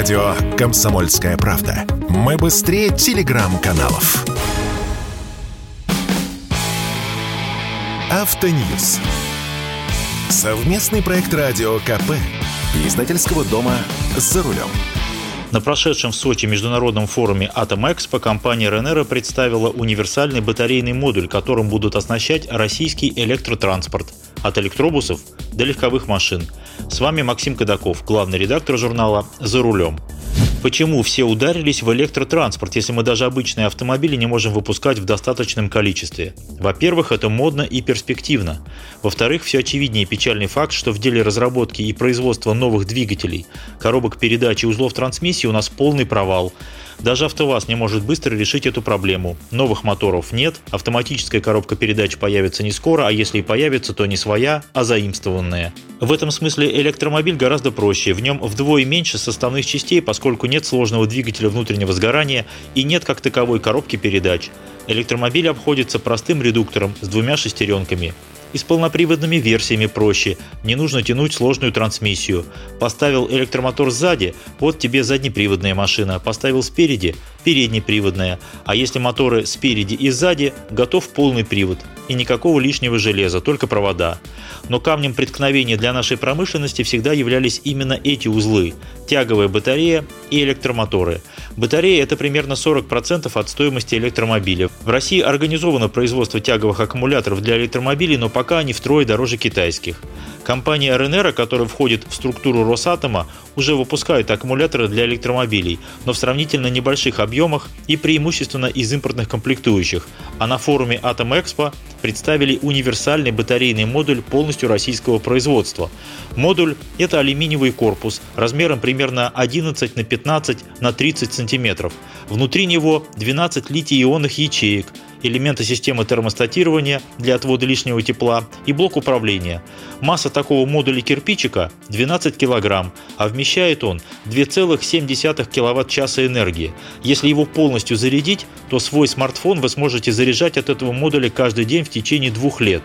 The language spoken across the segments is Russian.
Радио «Комсомольская правда». Мы быстрее телеграм-каналов. Автоньюз. Совместный проект радио КП. Издательского дома «За рулем». На прошедшем в Сочи международном форуме Атом Экспо компания Ренера представила универсальный батарейный модуль, которым будут оснащать российский электротранспорт от электробусов до легковых машин. С вами Максим Кадаков, главный редактор журнала «За рулем». Почему все ударились в электротранспорт, если мы даже обычные автомобили не можем выпускать в достаточном количестве? Во-первых, это модно и перспективно. Во-вторых, все очевиднее печальный факт, что в деле разработки и производства новых двигателей, коробок передач и узлов трансмиссии у нас полный провал. Даже АвтоВАЗ не может быстро решить эту проблему. Новых моторов нет, автоматическая коробка передач появится не скоро, а если и появится, то не своя, а заимствованная. В этом смысле электромобиль гораздо проще, в нем вдвое меньше составных частей, поскольку нет сложного двигателя внутреннего сгорания и нет как таковой коробки передач. Электромобиль обходится простым редуктором с двумя шестеренками. И с полноприводными версиями проще, не нужно тянуть сложную трансмиссию. Поставил электромотор сзади, вот тебе заднеприводная машина, поставил спереди – переднеприводная, а если моторы спереди и сзади, готов полный привод. И никакого лишнего железа, только провода. Но камнем преткновения для нашей промышленности всегда являлись именно эти узлы – тяговая батарея и электромоторы. Батарея – это примерно 40% от стоимости электромобиля. В России организовано производство тяговых аккумуляторов для электромобилей, но пока они втрое дороже китайских. Компания РНР, которая входит в структуру Росатома, уже выпускает аккумуляторы для электромобилей, но в сравнительно небольших объемах и преимущественно из импортных комплектующих. А на форуме Expo представили универсальный батарейный модуль полностью российского производства. Модуль – это алюминиевый корпус размером примерно 11 на 15 на 30 сантиметров. Внутри него 12 литий-ионных ячеек – элементы системы термостатирования для отвода лишнего тепла и блок управления. Масса такого модуля кирпичика 12 кг, а вмещает он 2,7 кВт-часа энергии. Если его полностью зарядить, то свой смартфон вы сможете заряжать от этого модуля каждый день в течение двух лет.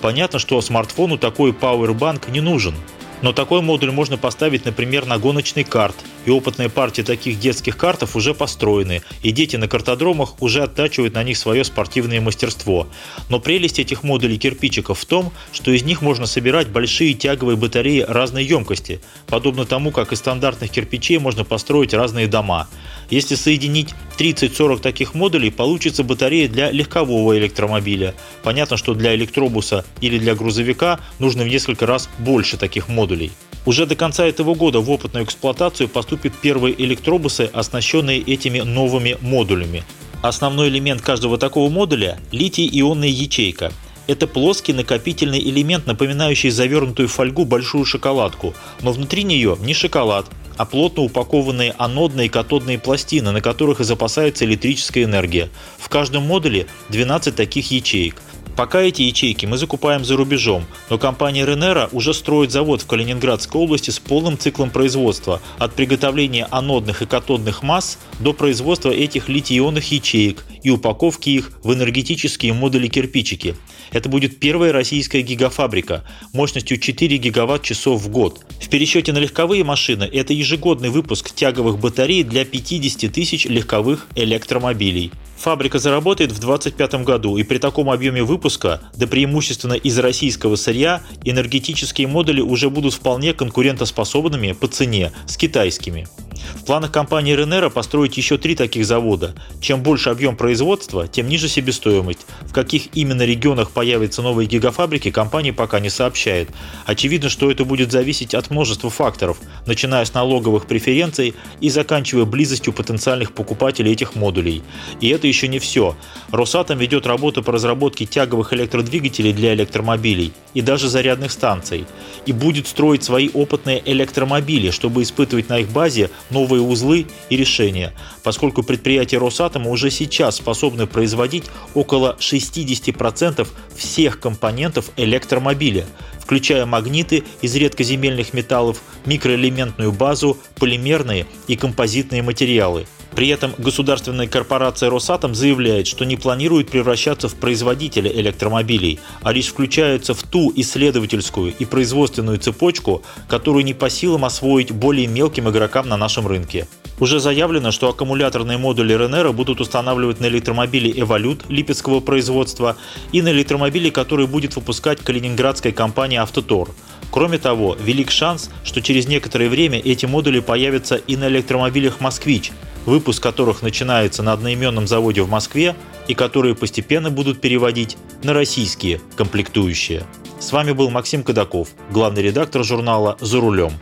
Понятно, что смартфону такой Powerbank не нужен. Но такой модуль можно поставить, например, на гоночный карт, и опытные партии таких детских картов уже построены, и дети на картодромах уже оттачивают на них свое спортивное мастерство. Но прелесть этих модулей кирпичиков в том, что из них можно собирать большие тяговые батареи разной емкости, подобно тому, как из стандартных кирпичей можно построить разные дома. Если соединить 30-40 таких модулей, получится батарея для легкового электромобиля. Понятно, что для электробуса или для грузовика нужно в несколько раз больше таких модулей. Уже до конца этого года в опытную эксплуатацию поступят первые электробусы, оснащенные этими новыми модулями. Основной элемент каждого такого модуля – литий-ионная ячейка. Это плоский накопительный элемент, напоминающий завернутую в фольгу большую шоколадку, но внутри нее не шоколад, а плотно упакованные анодные и катодные пластины, на которых и запасается электрическая энергия. В каждом модуле 12 таких ячеек. Пока эти ячейки мы закупаем за рубежом, но компания Ренера уже строит завод в Калининградской области с полным циклом производства, от приготовления анодных и катодных масс до производства этих литий-ионных ячеек и упаковки их в энергетические модули-кирпичики. Это будет первая российская гигафабрика мощностью 4 гигаватт-часов в год. В пересчете на легковые машины это ежегодный выпуск тяговых батарей для 50 тысяч легковых электромобилей. Фабрика заработает в 2025 году, и при таком объеме выпуска, да преимущественно из российского сырья, энергетические модули уже будут вполне конкурентоспособными по цене с китайскими. В планах компании Ренера построить еще три таких завода. Чем больше объем производства, тем ниже себестоимость. В каких именно регионах появятся новые гигафабрики, компания пока не сообщает. Очевидно, что это будет зависеть от множества факторов, начиная с налоговых преференций и заканчивая близостью потенциальных покупателей этих модулей. И это еще не все. Росатом ведет работу по разработке тяговых электродвигателей для электромобилей и даже зарядных станций. И будет строить свои опытные электромобили, чтобы испытывать на их базе новые узлы и решения, поскольку предприятия Росатома уже сейчас способны производить около 60% всех компонентов электромобиля, включая магниты из редкоземельных металлов, микроэлементную базу, полимерные и композитные материалы – При этом государственная корпорация «Росатом» заявляет, что не планирует превращаться в производителя электромобилей, а лишь включается в ту исследовательскую и производственную цепочку, которую не по силам освоить более мелким игрокам на нашем рынке. Уже заявлено, что аккумуляторные модули Ренера будут устанавливать на электромобили «Эволют» липецкого производства и на электромобили, которые будет выпускать калининградская компания «Автотор». Кроме того, велик шанс, что через некоторое время эти модули появятся и на электромобилях «Москвич», выпуск которых начинается на одноименном заводе в Москве и которые постепенно будут переводить на российские комплектующие. С вами был Максим Кадаков, главный редактор журнала «За рулем».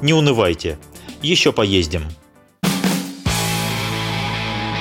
Не унывайте, еще поездим.